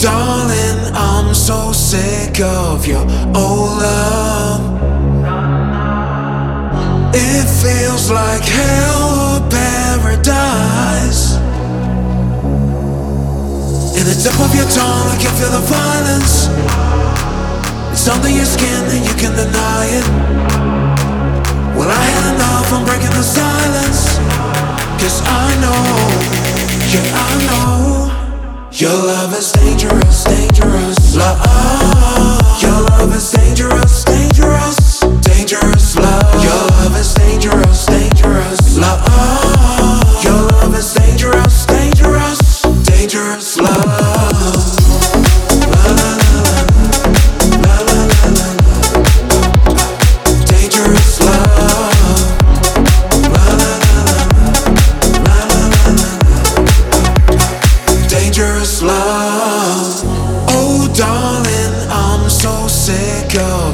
darling, I'm so sick of your old love. It feels like hell or paradise. In the tip of your tongue, I can feel the violence. It's under your skin and you can deny it. Well, I had enough, I'm breaking the silence. Cause I know, know. Your love is dangerous, dangerous love.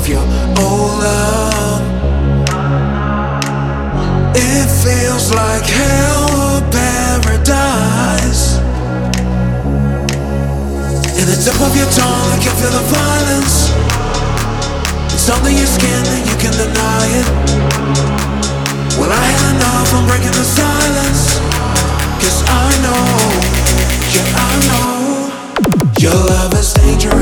Your old love. It feels like hell or paradise. In the tip of your tongue, I can feel the violence. It's under your skin and you can deny it. Well, I had enough, I'm breaking the silence. Cause I know, yeah, I know. Your love is dangerous